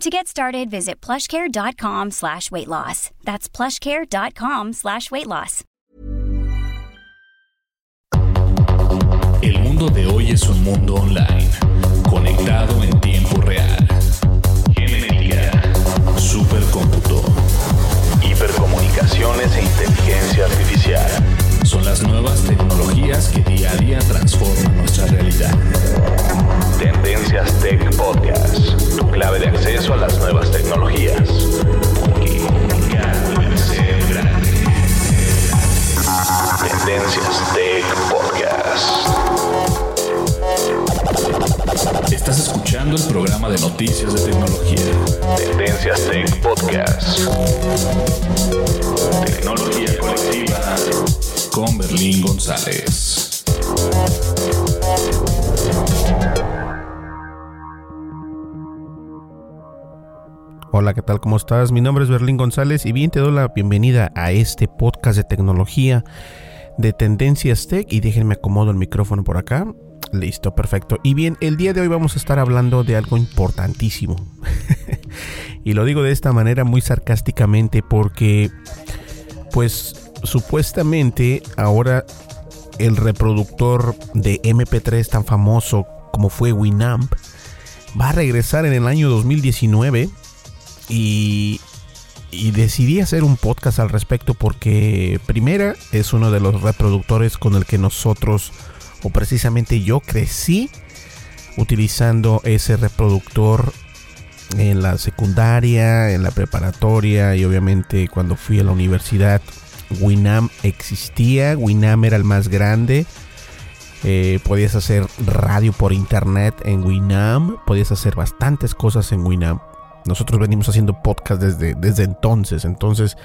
To get started, visit plushcare.com slash weight loss. That's plushcare.com slash weight loss. El mundo de hoy es un mundo online, conectado en tiempo real. Genética, supercómputo, hipercomunicaciones e inteligencia artificial. Son las nuevas tecnologías que día a día transforman nuestra realidad. Tendencias Tech Podcast, tu clave de acceso a las nuevas tecnologías. Grande. Tendencias Tech Podcast. Estás escuchando el programa de noticias de tecnología. Tendencias Tech Podcast. Tecnología colectiva con Berlín González. Hola, ¿qué tal? ¿Cómo estás? Mi nombre es Berlín González y bien te doy la bienvenida a este podcast de tecnología de Tendencias Tech y déjenme acomodo el micrófono por acá. Listo, perfecto. Y bien, el día de hoy vamos a estar hablando de algo importantísimo. y lo digo de esta manera muy sarcásticamente porque, pues, supuestamente ahora el reproductor de MP3 tan famoso como fue Winamp va a regresar en el año 2019 y, decidí hacer un podcast al respecto porque primera es uno de los reproductores con el que nosotros o precisamente yo crecí utilizando ese reproductor en la secundaria, en la preparatoria y obviamente cuando fui a la universidad Winam existía, Winam era el más grande. Eh, podías hacer radio por internet en Winam, podías hacer bastantes cosas en Winam. Nosotros venimos haciendo podcast desde, desde entonces, entonces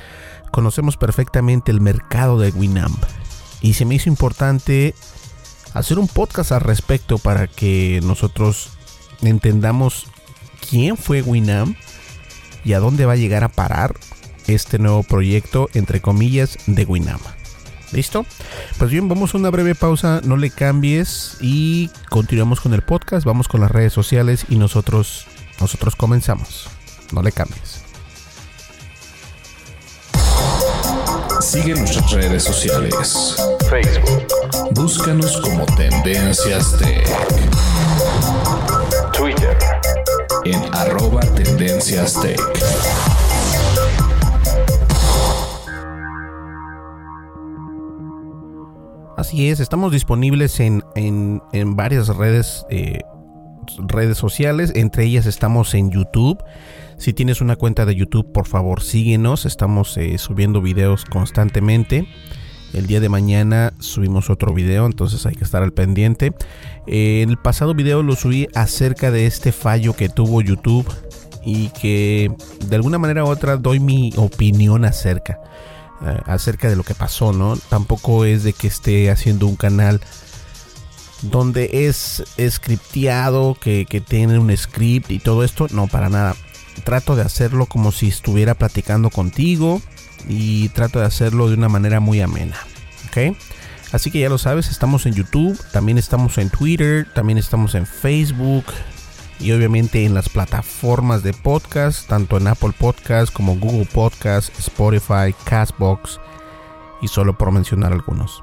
conocemos perfectamente el mercado de Winamp. Y se me hizo importante hacer un podcast al respecto para que nosotros entendamos quién fue Winamp y a dónde va a llegar a parar este nuevo proyecto, entre comillas, de Winamp. ¿Listo? Pues bien, vamos a una breve pausa, no le cambies y continuamos con el podcast, vamos con las redes sociales y nosotros nosotros comenzamos. No le cambies. Sigue nuestras redes sociales. Facebook. Búscanos como Tendencias Tech. Twitter. En arroba Tendencias Tech. Así es, estamos disponibles en, en, en varias redes, eh, redes sociales, entre ellas estamos en YouTube. Si tienes una cuenta de YouTube, por favor síguenos, estamos eh, subiendo videos constantemente. El día de mañana subimos otro video, entonces hay que estar al pendiente. Eh, el pasado video lo subí acerca de este fallo que tuvo YouTube y que de alguna manera u otra doy mi opinión acerca eh, acerca de lo que pasó, ¿no? Tampoco es de que esté haciendo un canal donde es scripteado, que, que tiene un script y todo esto, no, para nada. Trato de hacerlo como si estuviera platicando contigo y trato de hacerlo de una manera muy amena, ¿ok? Así que ya lo sabes, estamos en YouTube, también estamos en Twitter, también estamos en Facebook y obviamente en las plataformas de podcast, tanto en Apple Podcast como Google Podcast, Spotify, Castbox y solo por mencionar algunos.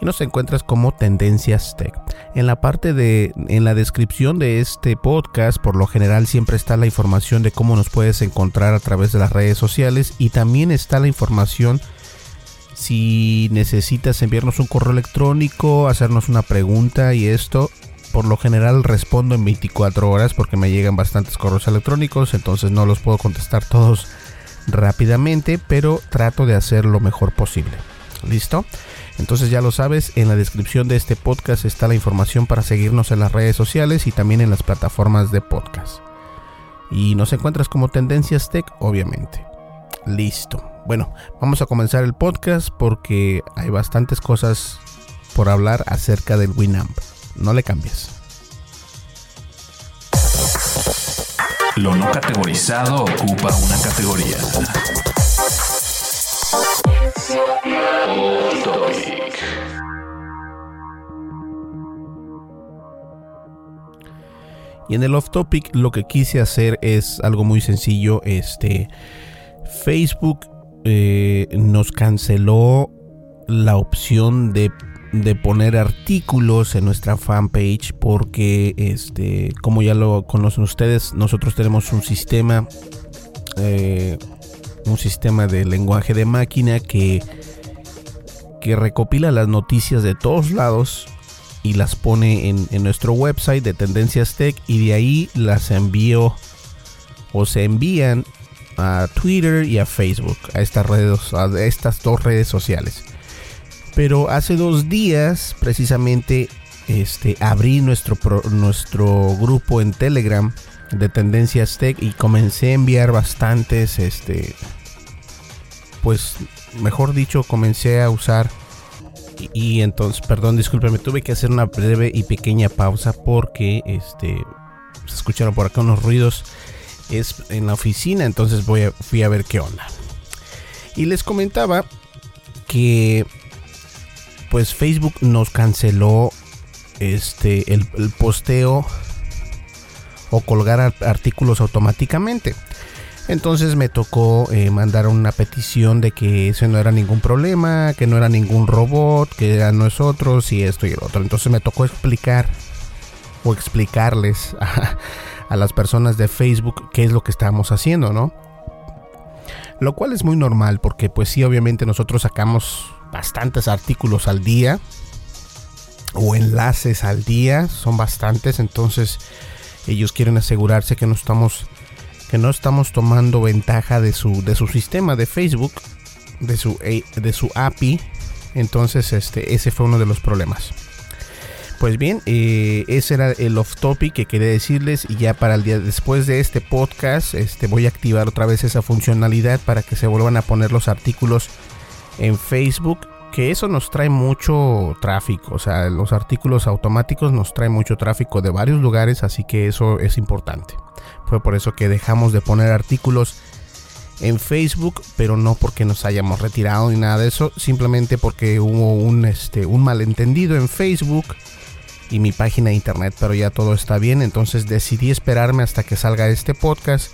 Y nos encuentras como Tendencias Tech. En la parte de, en la descripción de este podcast, por lo general siempre está la información de cómo nos puedes encontrar a través de las redes sociales y también está la información si necesitas enviarnos un correo electrónico, hacernos una pregunta y esto, por lo general respondo en 24 horas porque me llegan bastantes correos electrónicos, entonces no los puedo contestar todos rápidamente, pero trato de hacer lo mejor posible. ¿Listo? Entonces ya lo sabes, en la descripción de este podcast está la información para seguirnos en las redes sociales y también en las plataformas de podcast. Y nos encuentras como Tendencias Tech, obviamente. Listo. Bueno, vamos a comenzar el podcast porque hay bastantes cosas por hablar acerca del Winamp. No le cambies. Lo no categorizado ocupa una categoría. Y en el off topic lo que quise hacer es algo muy sencillo. Este Facebook eh, nos canceló la opción de, poner artículos en nuestra fanpage porque este como ya lo conocen ustedes nosotros tenemos un sistema eh, un sistema de lenguaje de máquina que que recopila las noticias de todos lados y las pone en, nuestro website de Tendencias Tech y de ahí las envío o se envían a Twitter y a Facebook, a estas, redes, a estas dos redes sociales. Pero hace dos días precisamente este, abrí nuestro, nuestro grupo en Telegram de Tendencias Tech y comencé a enviar bastantes, este, pues mejor dicho, comencé a usar y, entonces, perdón, discúlpeme, tuve que hacer una breve y pequeña pausa porque este se escucharon por acá unos ruidos es en la oficina, entonces fui a ver qué onda. Y les comentaba que pues Facebook nos canceló este el posteo o colgar artículos automáticamente. Entonces me tocó eh, mandar una petición de que ese no era ningún problema, que no era ningún robot, que eran nosotros y esto y el otro. Entonces me tocó explicar o explicarles a, a las personas de Facebook qué es lo que estábamos haciendo, ¿no? Lo cual es muy normal porque pues sí, obviamente nosotros sacamos bastantes artículos al día o enlaces al día, son bastantes, entonces ellos quieren asegurarse que no estamos que no estamos tomando ventaja de su, de su sistema de Facebook, de su, de su API. Entonces, este, ese fue uno de los problemas. Pues bien, eh, ese era el off topic que quería decirles y ya para el día después de este podcast, este, voy a activar otra vez esa funcionalidad para que se vuelvan a poner los artículos en Facebook, que eso nos trae mucho tráfico, o sea, los artículos automáticos nos traen mucho tráfico de varios lugares, así que eso es importante. Fue por eso que dejamos de poner artículos en Facebook, pero no porque nos hayamos retirado ni nada de eso, simplemente porque hubo un, este, un malentendido en Facebook y mi página de internet, pero ya todo está bien, entonces decidí esperarme hasta que salga este podcast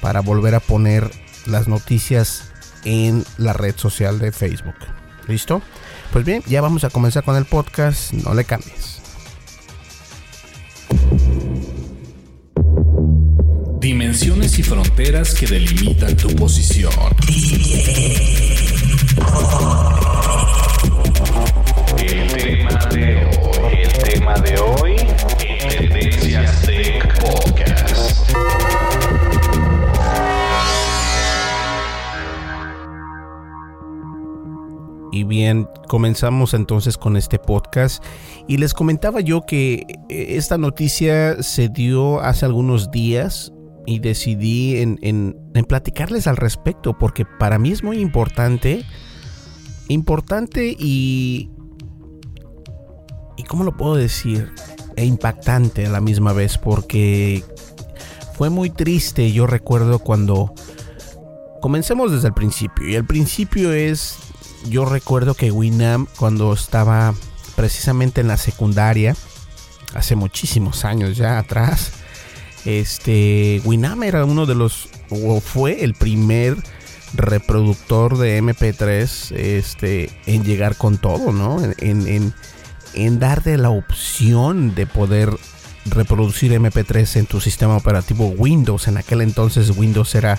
para volver a poner las noticias en la red social de Facebook. ¿Listo? Pues bien, ya vamos a comenzar con el podcast, no le cambies. Dimensiones y fronteras que delimitan tu posición. El tema de hoy, el tema de hoy, Y bien, comenzamos entonces con este podcast y les comentaba yo que esta noticia se dio hace algunos días y decidí en, platicarles al respecto porque para mí es muy importante, importante y, y ¿cómo lo puedo decir? E impactante a la misma vez porque fue muy triste, yo recuerdo cuando... Comencemos desde el principio y el principio es, yo recuerdo que Winam cuando estaba precisamente en la secundaria, hace muchísimos años ya atrás, este, Winam era uno de los, o fue el primer reproductor de MP3 este, en llegar con todo, ¿no? En, en, en darte la opción de poder reproducir MP3 en tu sistema operativo Windows. En aquel entonces Windows era,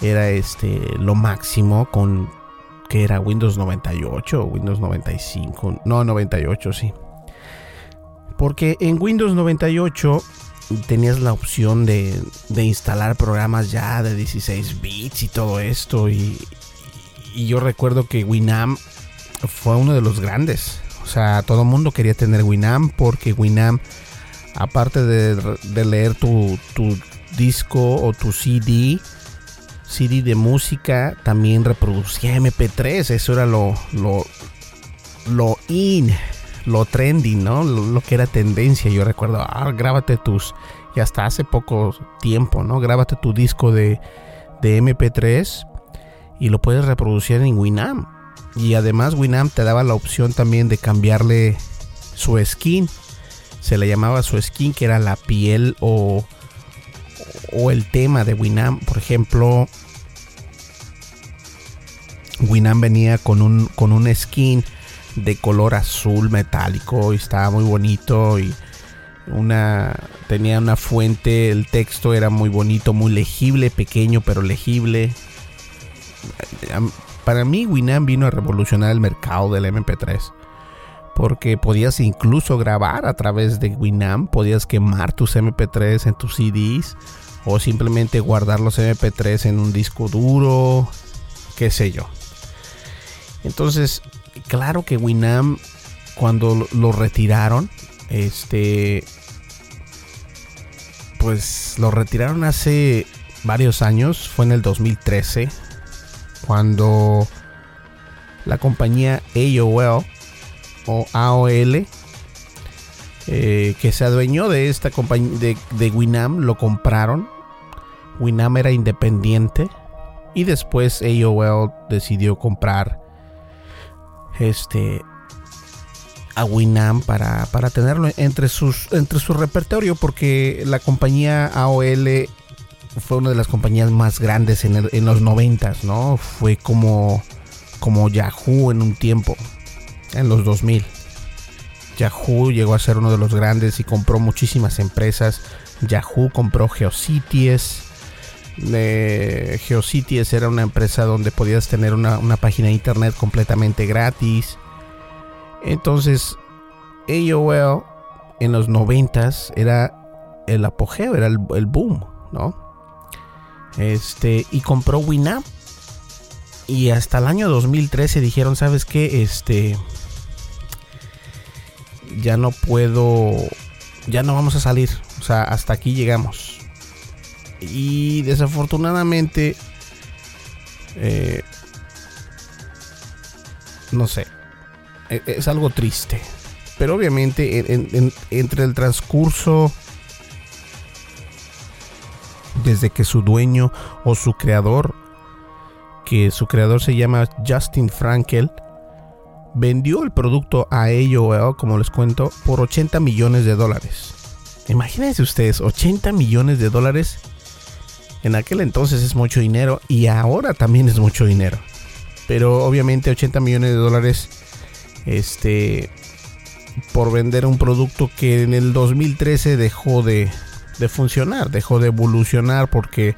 era este, lo máximo con que era Windows 98 o Windows 95. No, 98, sí. Porque en Windows 98 tenías la opción de, instalar programas ya de 16 bits y todo esto. Y, yo recuerdo que Winamp fue uno de los grandes. O sea, todo el mundo quería tener Winamp porque Winamp, aparte de, leer tu, tu, disco o tu CD, CD de música, también reproducía MP3. Eso era lo, lo, lo in lo trending, ¿no? Lo, que era tendencia. Yo recuerdo, ah, grábate tus, y hasta hace poco tiempo, ¿no? Grábate tu disco de, de MP3 y lo puedes reproducir en Winamp. Y además Winamp te daba la opción también de cambiarle su skin. Se le llamaba su skin, que era la piel o, o el tema de Winamp. Por ejemplo, Winamp venía con un, con un skin de color azul metálico y estaba muy bonito y una tenía una fuente, el texto era muy bonito, muy legible, pequeño pero legible. Para mí Winamp vino a revolucionar el mercado del MP3 porque podías incluso grabar a través de Winamp, podías quemar tus MP3 en tus CDs o simplemente guardar los MP3 en un disco duro, qué sé yo. Entonces, claro que Winamp cuando lo retiraron, este pues lo retiraron hace varios años, fue en el 2013 cuando la compañía AOL AOL eh, que se adueñó de esta compañía de, de Winam lo compraron. Winam era independiente y después AOL decidió comprar este a Winamp para, para tenerlo entre sus entre su repertorio porque la compañía AOL fue una de las compañías más grandes en, en los noventas, ¿no? Fue como como Yahoo en un tiempo, en los 2000. Yahoo llegó a ser uno de los grandes y compró muchísimas empresas. Yahoo compró Geocities. Eh, Geocities era una empresa donde podías tener una, página de internet completamente gratis. Entonces, AOL en los noventas era el apogeo, era el, boom, ¿no? Este, y compró Winamp. Y hasta el año 2013 dijeron, ¿sabes qué? Este, ya no puedo, ya no vamos a salir. O sea, hasta aquí llegamos. Y desafortunadamente, eh, no sé, e, es algo triste. Pero obviamente entre el transcurso desde que su dueño o su creador, que su creador se llama Justin Frankel, vendió el producto a AOL, como les cuento, por 80 millones de dólares. Imagínense ustedes, 80 millones de dólares. En aquel entonces es mucho dinero y ahora también es mucho dinero. Pero obviamente 80 millones de dólares este por vender un producto que en el 2013 dejó de, de funcionar, dejó de evolucionar porque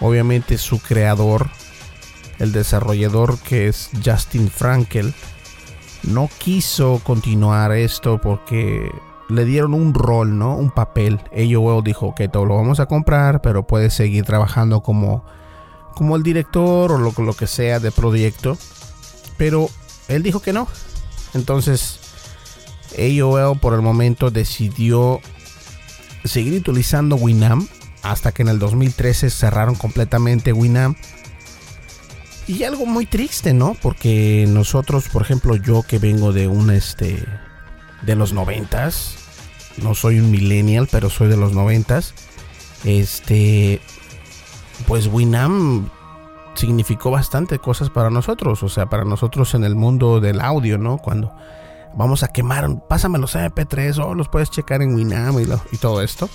obviamente su creador, el desarrollador que es Justin Frankel, no quiso continuar esto porque le dieron un rol, ¿no? Un papel. AOL dijo que todo lo vamos a comprar, pero puedes seguir trabajando como, como el director o lo, lo que sea de proyecto. Pero él dijo que no, entonces, AOL por el momento decidió seguir utilizando Winamp hasta que en el 2013 cerraron completamente Winamp. Y algo muy triste, ¿no? Porque nosotros, por ejemplo, yo que vengo de un este de los noventas, no soy un millennial, pero soy de los noventas. Este, pues Winamp significó bastante cosas para nosotros, o sea, para nosotros en el mundo del audio, ¿no? Cuando vamos a quemar, pásame los MP3 o los puedes checar en Winamp y, todo esto.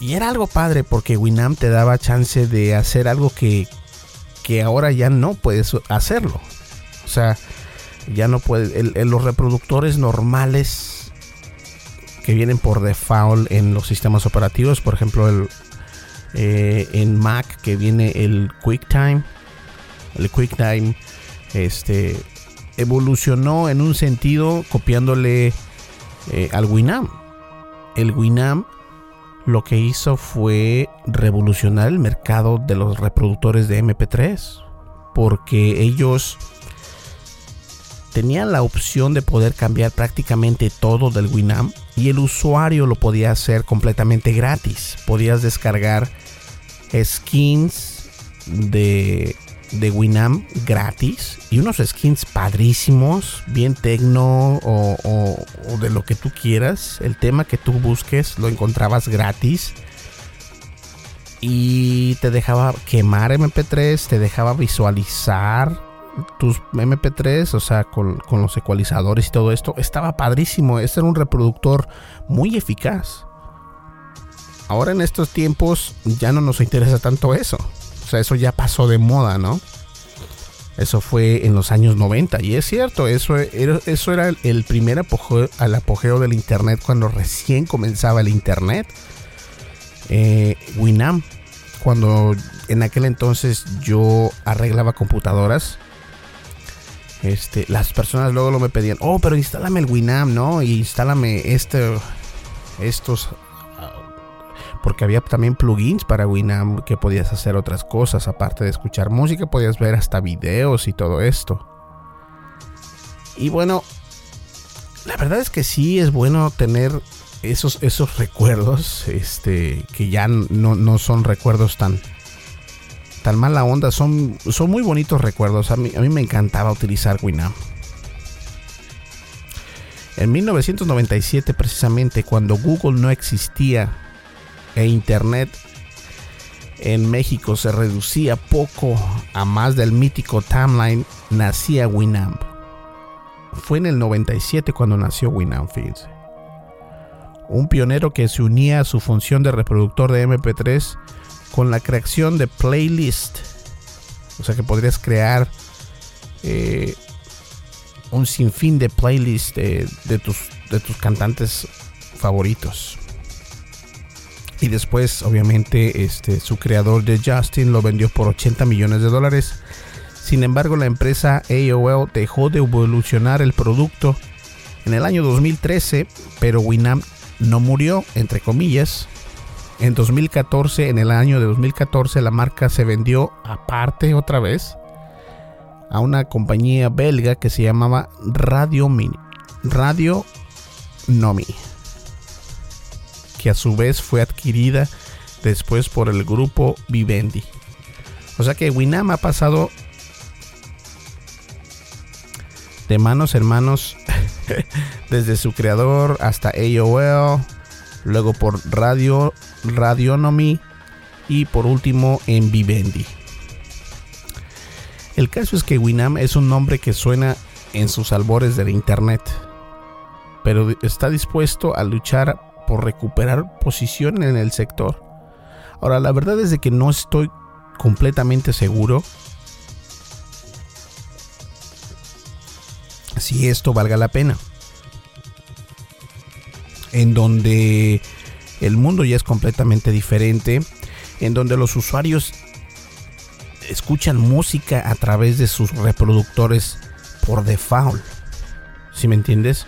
Y era algo padre porque Winamp te daba chance de hacer algo que, que ahora ya no puedes hacerlo. O sea, ya no puedes. los reproductores normales que vienen por default en los sistemas operativos, por ejemplo, el, eh, en Mac que viene el QuickTime. El QuickTime este, evolucionó en un sentido copiándole eh, al Winamp. El Winamp lo que hizo fue revolucionar el mercado de los reproductores de MP3 porque ellos tenían la opción de poder cambiar prácticamente todo del Winamp y el usuario lo podía hacer completamente gratis. Podías descargar skins de de Winamp gratis y unos skins padrísimos, bien tecno o, de lo que tú quieras. El tema que tú busques lo encontrabas gratis y te dejaba quemar MP3, te dejaba visualizar tus MP3, o sea, con, con los ecualizadores y todo esto. Estaba padrísimo, este era un reproductor muy eficaz. Ahora en estos tiempos ya no nos interesa tanto eso. O sea, eso ya pasó de moda, ¿no? Eso fue en los años 90. Y es cierto, eso era, eso era el primer apogeo, apogeo del Internet cuando recién comenzaba el Internet. Eh, Winamp, cuando en aquel entonces yo arreglaba computadoras, este, las personas luego lo me pedían, oh, pero instálame el Winamp, ¿no? Y instálame este, estos porque había también plugins para Winamp que podías hacer otras cosas, aparte de escuchar música, podías ver hasta videos y todo esto. Y bueno, la verdad es que sí es bueno tener esos, esos recuerdos, este, que ya no, son recuerdos tan, tan mala onda, son, son muy bonitos recuerdos. A mí, a mí me encantaba utilizar Winamp. En 1997, precisamente, cuando Google no existía e Internet en México se reducía poco a más del mítico timeline, nacía Winamp. Fue en el 97 cuando nació Winamp, fíjense. Un pionero que se unía a su función de reproductor de MP3 con la creación de playlist. O sea que podrías crear eh, un sinfín de playlists tus, de tus cantantes favoritos. Y después, obviamente, este, su creador de Justin lo vendió por 80 millones de dólares. Sin embargo, la empresa AOL dejó de evolucionar el producto en el año 2013, pero Winamp no murió, entre comillas. En 2014, en el año de 2014, la marca se vendió aparte otra vez a una compañía belga que se llamaba Radio Mini. Radio Nomi que a su vez fue adquirida después por el grupo Vivendi. O sea que Winam ha pasado de manos en manos desde su creador hasta AOL, luego por Radio Radionomy y por último en Vivendi. El caso es que Winam es un nombre que suena en sus albores del internet, pero está dispuesto a luchar por recuperar posición en el sector. Ahora, la verdad es de que no estoy completamente seguro si esto valga la pena. En donde el mundo ya es completamente diferente, en donde los usuarios escuchan música a través de sus reproductores por default. ¿Si me entiendes?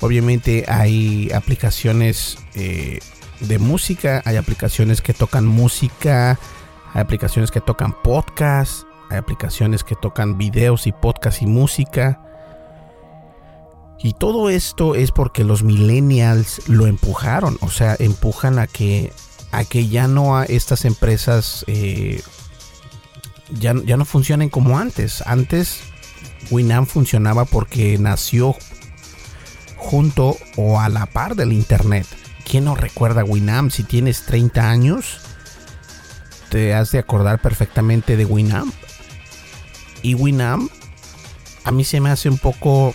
Obviamente hay aplicaciones eh, de música, hay aplicaciones que tocan música, hay aplicaciones que tocan podcast, hay aplicaciones que tocan videos y podcast y música. Y todo esto es porque los millennials lo empujaron, o sea, empujan a que, a que ya no estas empresas eh, ya, ya no funcionen como antes. Antes Winamp funcionaba porque nació junto o a la par del Internet. ¿Quién no recuerda Winamp? Si tienes 30 años, te has de acordar perfectamente de Winamp. Y Winamp a mí se me hace un poco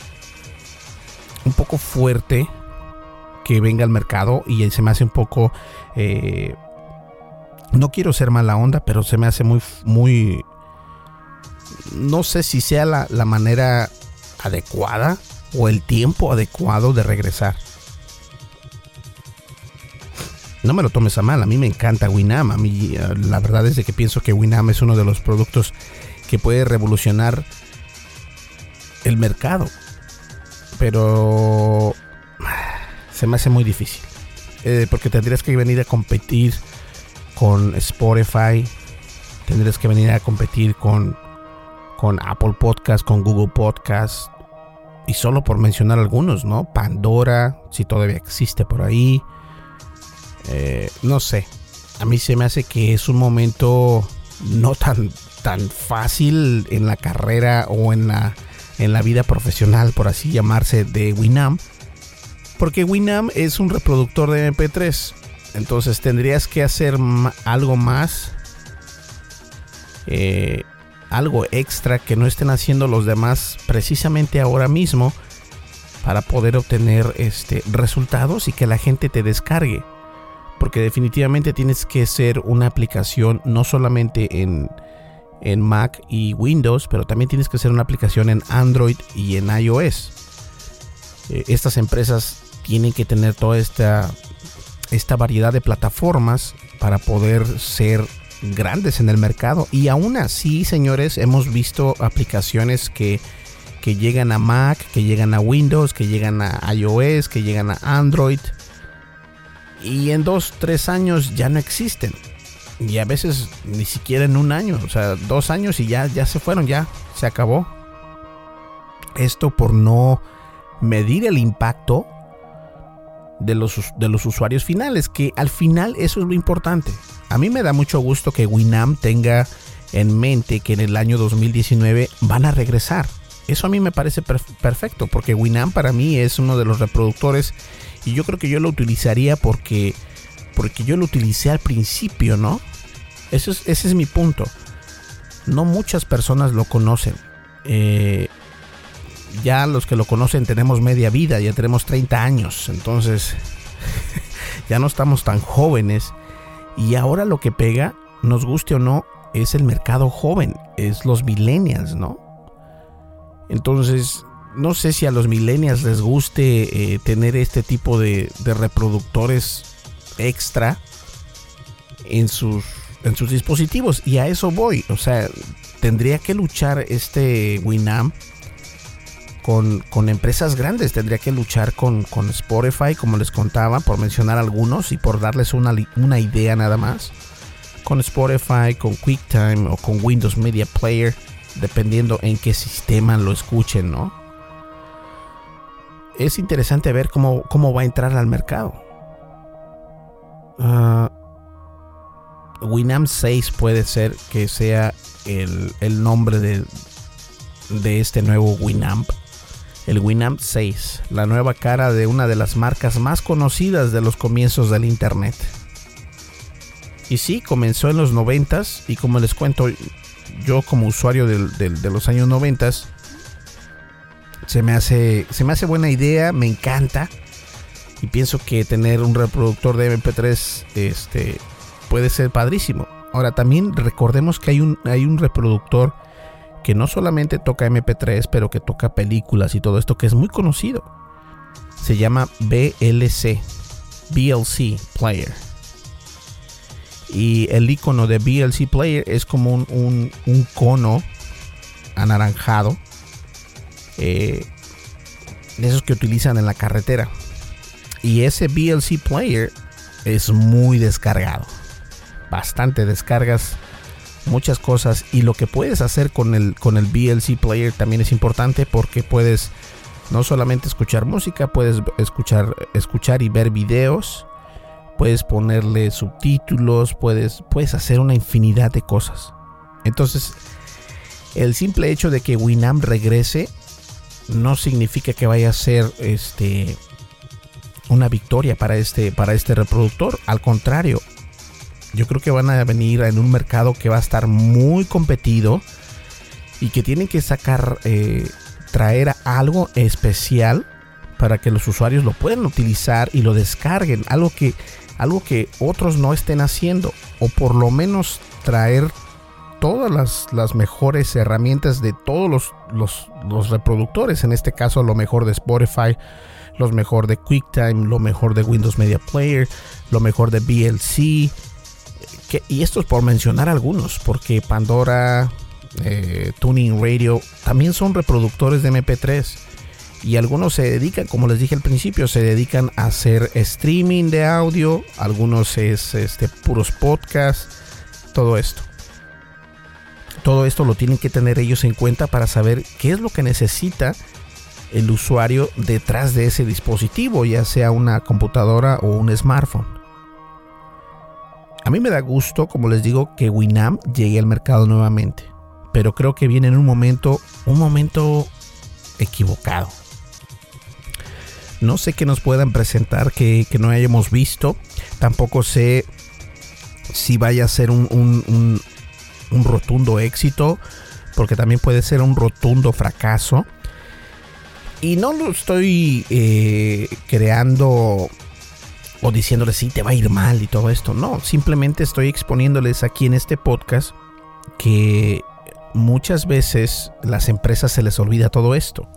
un poco fuerte que venga al mercado y se me hace un poco eh, no quiero ser mala onda pero se me hace muy muy no sé si sea la, la manera adecuada o el tiempo adecuado de regresar. No me lo tomes a mal, a mí me encanta Winam. A mí eh, la verdad es de que pienso que Winam es uno de los productos que puede revolucionar el mercado. Pero se me hace muy difícil. Eh, porque tendrías que venir a competir con Spotify. Tendrías que venir a competir con, con Apple Podcast, con Google Podcast. Y solo por mencionar algunos, ¿no? Pandora, si todavía existe por ahí. Eh, no sé. A mí se me hace que es un momento no tan, tan fácil en la carrera o en la, en la vida profesional, por así llamarse, de Winamp. Porque Winamp es un reproductor de MP3. Entonces tendrías que hacer algo más. Eh, algo extra que no estén haciendo los demás precisamente ahora mismo para poder obtener este resultados y que la gente te descargue porque definitivamente tienes que ser una aplicación no solamente en, Mac y Windows, pero también tienes que ser una aplicación en Android y en iOS. Eh, estas empresas tienen que tener toda esta, esta variedad de plataformas para poder ser grandes en el mercado. Y aún así, señores, hemos visto aplicaciones que, que llegan a Mac, que llegan a Windows, que llegan a iOS, que llegan a Android y en dos, tres años ya no existen. Y a veces ni siquiera en un año, o sea, dos años y ya, ya se fueron, ya se acabó. Esto por no medir el impacto de los, de los usuarios finales, que al final eso es lo importante. A mí me da mucho gusto que Winam tenga en mente que en el año 2019 van a regresar. Eso a mí me parece perfecto, porque Winam para mí es uno de los reproductores y yo creo que yo lo utilizaría porque, porque yo lo utilicé al principio, ¿no? Eso es, ese es mi punto. No muchas personas lo conocen. Eh, ya los que lo conocen tenemos media vida, ya tenemos 30 años. Entonces, ya no estamos tan jóvenes. Y ahora lo que pega, nos guste o no, es el mercado joven, es los millennials, ¿no? Entonces, no sé si a los millennials les guste eh, tener este tipo de, reproductores extra en sus, en sus dispositivos. Y a eso voy. O sea, tendría que luchar este Winamp con, con, empresas grandes. Tendría que luchar con, con, Spotify, como les contaba, por mencionar algunos y por darles una, una idea nada más. Con Spotify, con QuickTime o con Windows Media Player, dependiendo en qué sistema lo escuchen, ¿no? es interesante ver cómo, cómo va a entrar al mercado. Uh, Winamp 6 puede ser que sea el, el nombre de, de este nuevo Winamp. El Winamp 6, la nueva cara de una de las marcas más conocidas de los comienzos del Internet. Y sí, comenzó en los 90 y como les cuento, yo como usuario de los años 90 se me hace, se me hace buena idea, me encanta. Y pienso que tener un reproductor de MP3 este, puede ser padrísimo. Ahora también recordemos que hay un, hay un reproductor que no solamente toca MP3, pero que toca películas y todo esto que es muy conocido. Se llama BLC, BLC Player. Y el icono de BLC Player es como un, un cono anaranjado eh, de esos que utilizan en la carretera. Y ese BLC player es muy descargado. Bastante descargas muchas cosas y lo que puedes hacer con el con el VLC player también es importante porque puedes no solamente escuchar música, puedes escuchar escuchar y ver videos, puedes ponerle subtítulos, puedes puedes hacer una infinidad de cosas. Entonces, el simple hecho de que Winamp regrese no significa que vaya a ser este una victoria para este para este reproductor al contrario yo creo que van a venir en un mercado que va a estar muy competido y que tienen que sacar eh, traer algo especial para que los usuarios lo puedan utilizar y lo descarguen algo que algo que otros no estén haciendo o por lo menos traer todas las, mejores herramientas de todos los, los, los, reproductores. En este caso, lo mejor de Spotify, lo mejor de QuickTime, lo mejor de Windows Media Player, lo mejor de VLC. Y esto es por mencionar algunos, porque Pandora, eh, Tuning Radio también son reproductores de MP3 y algunos se dedican, como les dije al principio, se dedican a hacer streaming de audio, algunos es este, puros podcasts, todo esto. Todo esto lo tienen que tener ellos en cuenta para saber qué es lo que necesita el usuario detrás de ese dispositivo, ya sea una computadora o un smartphone. A mí me da gusto, como les digo, que Winamp llegue al mercado nuevamente, pero creo que viene en un momento, un momento equivocado. No sé qué nos puedan presentar que, no hayamos visto. Tampoco sé si vaya a ser un, rotundo éxito, porque también puede ser un rotundo fracaso. Y no lo estoy eh, creando o diciéndoles si te va a ir mal y todo esto. No, simplemente estoy exponiéndoles aquí en este podcast que muchas veces las empresas se les olvida todo esto.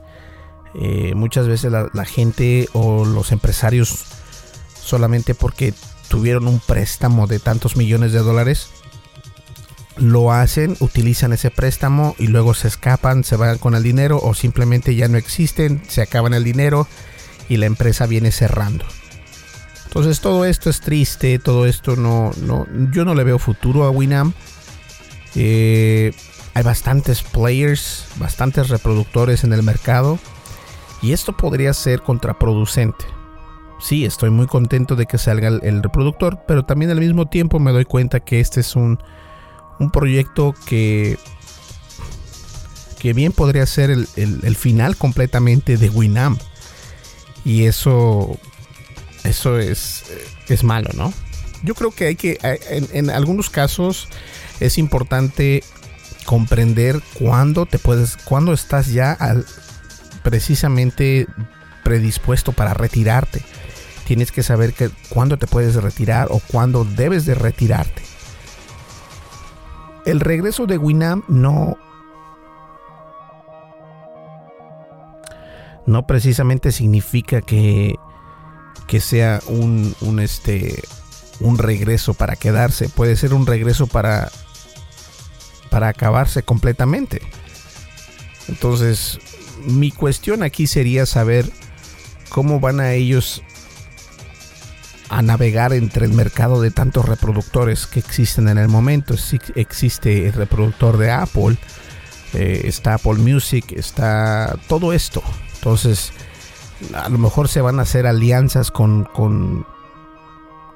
Eh, muchas veces la, gente o los empresarios solamente porque tuvieron un préstamo de tantos millones de dólares lo hacen, utilizan ese préstamo y luego se escapan, se van con el dinero o simplemente ya no existen, se acaban el dinero y la empresa viene cerrando. Entonces todo esto es triste, todo esto no, no yo no le veo futuro a Winamp. Eh, hay bastantes players, bastantes reproductores en el mercado. Y esto podría ser contraproducente. Sí, estoy muy contento de que salga el, reproductor, pero también al mismo tiempo me doy cuenta que este es un, un proyecto que, que bien podría ser el, final completamente de Winamp. Y eso, eso es, es malo, ¿no? Yo creo que hay que, en, en algunos casos es importante comprender cuándo te puedes, cuándo estás ya al, precisamente predispuesto para retirarte. Tienes que saber que cuándo te puedes retirar o cuándo debes de retirarte. El regreso de Winam no no precisamente significa que, que sea un, este, un regreso para quedarse. Puede ser un regreso para, para acabarse completamente. Entonces, mi cuestión aquí sería saber cómo van a ellos a navegar entre el mercado de tantos reproductores que existen en el momento. Si existe el reproductor de Apple, eh, está Apple Music, está todo esto. Entonces, a lo mejor se van a hacer alianzas con, con,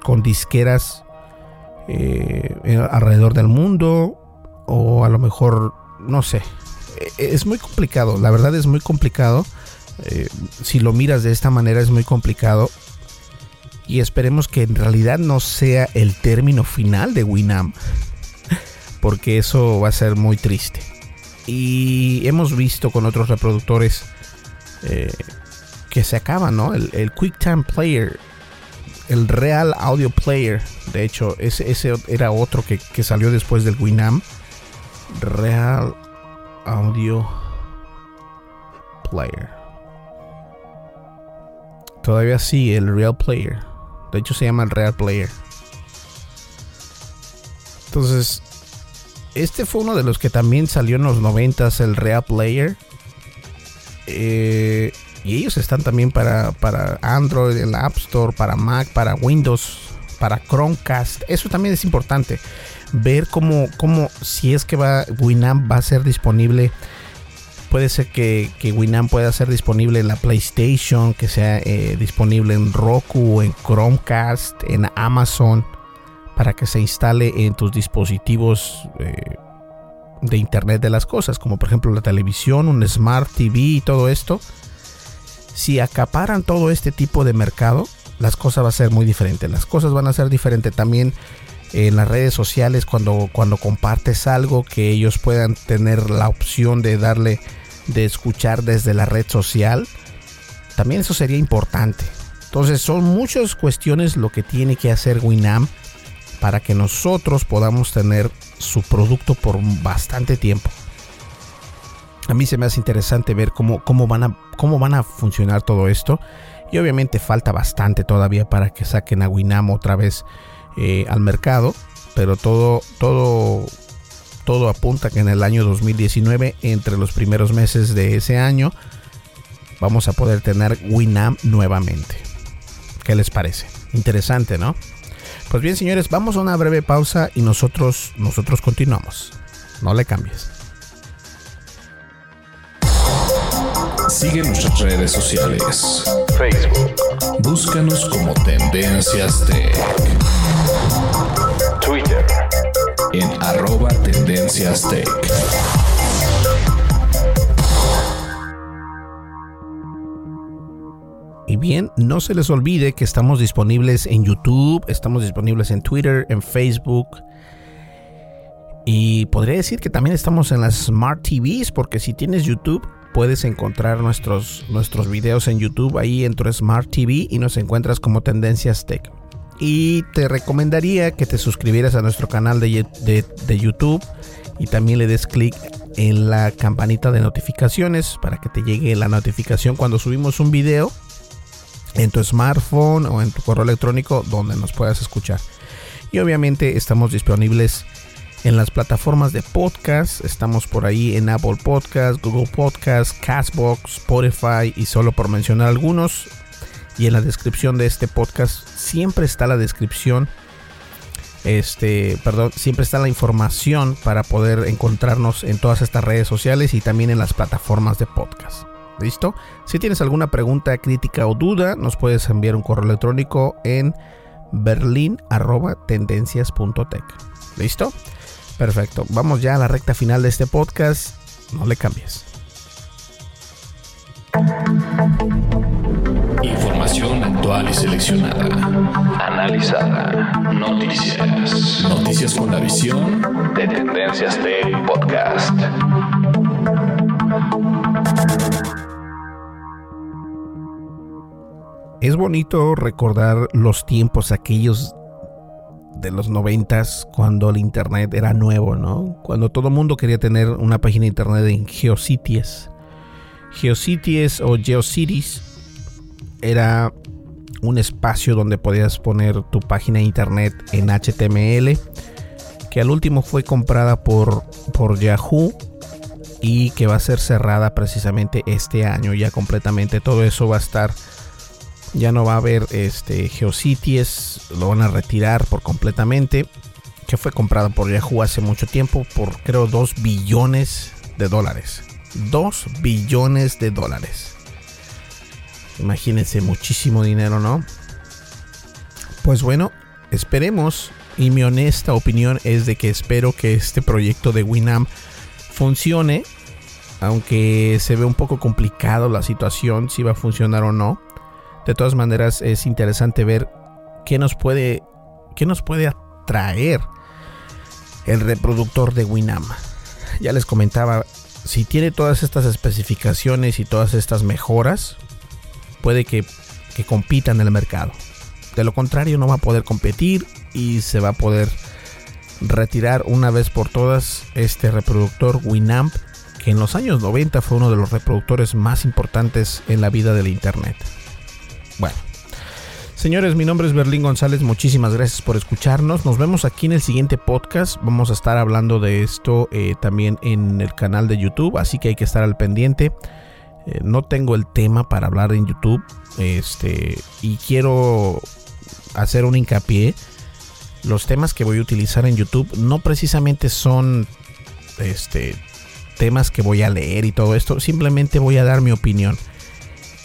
con disqueras eh, alrededor del mundo, o a lo mejor, no sé, eh, es muy complicado, la verdad es muy complicado. Eh, si lo miras de esta manera es muy complicado. Y esperemos que en realidad no sea el término final de Winamp. Porque eso va a ser muy triste. Y hemos visto con otros reproductores eh, que se acaban, ¿no? El, QuickTime Player, el Real Audio Player, de hecho, ese, ese era otro que, que salió después del Winamp. Real Audio Player. Todavía sí, el Real Player. De hecho se llama el Real Player. Entonces, este fue uno de los que también salió en los 90 el Real Player. Eh, y ellos están también para, para Android, en la App Store, para Mac, para Windows, para Chromecast. Eso también es importante ver cómo, cómo si es que va, Winamp va a ser disponible. Puede ser que, que Winamp pueda ser disponible en la PlayStation, que sea eh, disponible en Roku, en Chromecast, en Amazon, para que se instale en tus dispositivos eh, de Internet de las cosas, como por ejemplo la televisión, un Smart TV y todo esto. Si acaparan todo este tipo de mercado, las cosas van a ser muy diferentes. Las cosas van a ser diferentes también en las redes sociales cuando, cuando compartes algo que ellos puedan tener la opción de darle de escuchar desde la red social también eso sería importante entonces son muchas cuestiones lo que tiene que hacer Winamp para que nosotros podamos tener su producto por bastante tiempo. A mí se me hace interesante ver cómo, cómo, van, a, cómo van a funcionar todo esto. Y obviamente falta bastante todavía para que saquen a Winam otra vez eh, al mercado. Pero todo, todo, todo apunta que en el año 2019, entre los primeros meses de ese año, vamos a poder tener Winam nuevamente. ¿Qué les parece? Interesante, ¿no? Pues bien, señores, vamos a una breve pausa y nosotros, nosotros continuamos. No le cambies. Sigue nuestras redes sociales. Facebook. Búscanos como Tendencias Tech. Twitter. En arroba Tendencias Tech. Y bien, no se les olvide que estamos disponibles en YouTube, estamos disponibles en Twitter, en Facebook. Y podría decir que también estamos en las Smart TVs, porque si tienes YouTube, puedes encontrar nuestros, nuestros videos en YouTube ahí en tu Smart TV y nos encuentras como Tendencias Tech. Y te recomendaría que te suscribieras a nuestro canal de, de YouTube y también le des clic en la campanita de notificaciones para que te llegue la notificación cuando subimos un video en tu smartphone o en tu correo electrónico donde nos puedas escuchar. Y obviamente estamos disponibles en las plataformas de podcast. Estamos por ahí en Apple Podcast, Google Podcast, Castbox, Spotify y solo por mencionar algunos. Y en la descripción de este podcast siempre está la descripción. Este, perdón, siempre está la información para poder encontrarnos en todas estas redes sociales y también en las plataformas de podcast. ¿Listo? Si tienes alguna pregunta, crítica o duda, nos puedes enviar un correo electrónico en berlin.tendencias.tech. ¿Listo? Perfecto. Vamos ya a la recta final de este podcast. No le cambies. Información actual y seleccionada. Analizada. Noticias. Noticias con la visión de Tendencias Tech Podcast. Es bonito recordar los tiempos aquellos de los noventas cuando el internet era nuevo, ¿no? Cuando todo el mundo quería tener una página de internet en Geocities. Geocities o GeoCities era un espacio donde podías poner tu página de internet en HTML, que al último fue comprada por, por Yahoo y que va a ser cerrada precisamente este año ya completamente. Todo eso va a estar ya no va a haber este Geocities, lo van a retirar por completamente. Que fue comprado por Yahoo hace mucho tiempo por creo 2 billones de dólares. 2 billones de dólares. Imagínense, muchísimo dinero, ¿no? Pues bueno, esperemos. Y mi honesta opinión es de que espero que este proyecto de Winamp funcione. Aunque se ve un poco complicado la situación, si va a funcionar o no. De todas maneras, es interesante ver qué nos puede, qué nos puede atraer el reproductor de Winam. Ya les comentaba, si tiene todas estas especificaciones y todas estas mejoras, puede que, que compita en el mercado. De lo contrario, no va a poder competir y se va a poder retirar una vez por todas este reproductor Winamp, que en los años 90 fue uno de los reproductores más importantes en la vida del Internet. Bueno, señores, mi nombre es Berlín González. Muchísimas gracias por escucharnos. Nos vemos aquí en el siguiente podcast. Vamos a estar hablando de esto eh, también en el canal de YouTube, así que hay que estar al pendiente. Eh, no tengo el tema para hablar en YouTube, este, y quiero hacer un hincapié. Los temas que voy a utilizar en YouTube no precisamente son este temas que voy a leer y todo esto, simplemente voy a dar mi opinión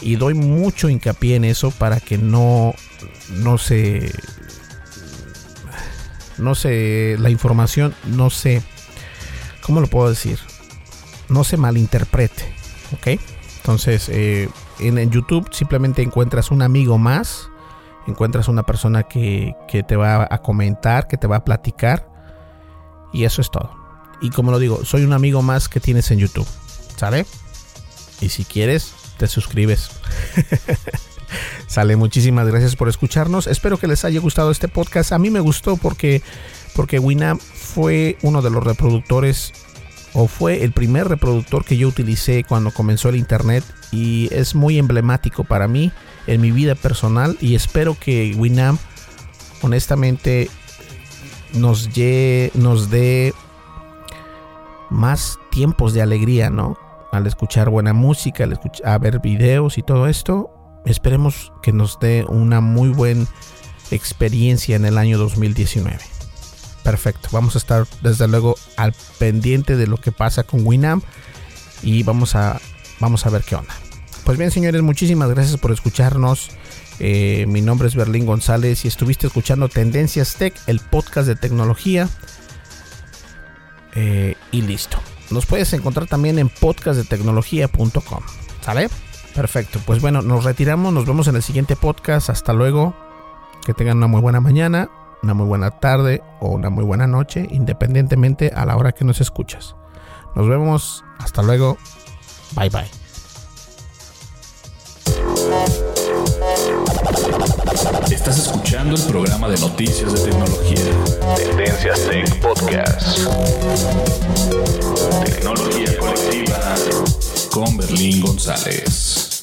y doy mucho hincapié en eso para que no no se no se la información no se cómo lo puedo decir no se malinterprete ok entonces eh, en, YouTube simplemente encuentras un amigo más encuentras una persona que, que te va a comentar que te va a platicar y eso es todo. Y como lo digo soy un amigo más que tienes en YouTube ¿sale? y si quieres te suscribes. Sale, muchísimas gracias por escucharnos. Espero que les haya gustado este podcast. A mí me gustó porque, porque Winamp fue uno de los reproductores o fue el primer reproductor que yo utilicé cuando comenzó el internet y es muy emblemático para mí en mi vida personal y espero que Winamp honestamente nos, nos dé más tiempos de alegría, ¿no? Al escuchar buena música, al escuchar, a ver videos y todo esto, esperemos que nos dé una muy buena experiencia en el año 2019. Perfecto, vamos a estar desde luego al pendiente de lo que pasa con Winamp y vamos a, vamos a ver qué onda. Pues bien, señores, muchísimas gracias por escucharnos. Eh, mi nombre es Berlín González y estuviste escuchando Tendencias Tech, el podcast de tecnología. Eh, y listo. Nos puedes encontrar también en podcastdetecnología.com. ¿Sale? Perfecto. Pues bueno, nos retiramos. Nos vemos en el siguiente podcast. Hasta luego. Que tengan una muy buena mañana, una muy buena tarde o una muy buena noche, independientemente a la hora que nos escuchas. Nos vemos. Hasta luego. Bye bye. Estás escuchando el programa de noticias de tecnología. Tendencias Tech Podcast. Tecnología colectiva con Berlín González.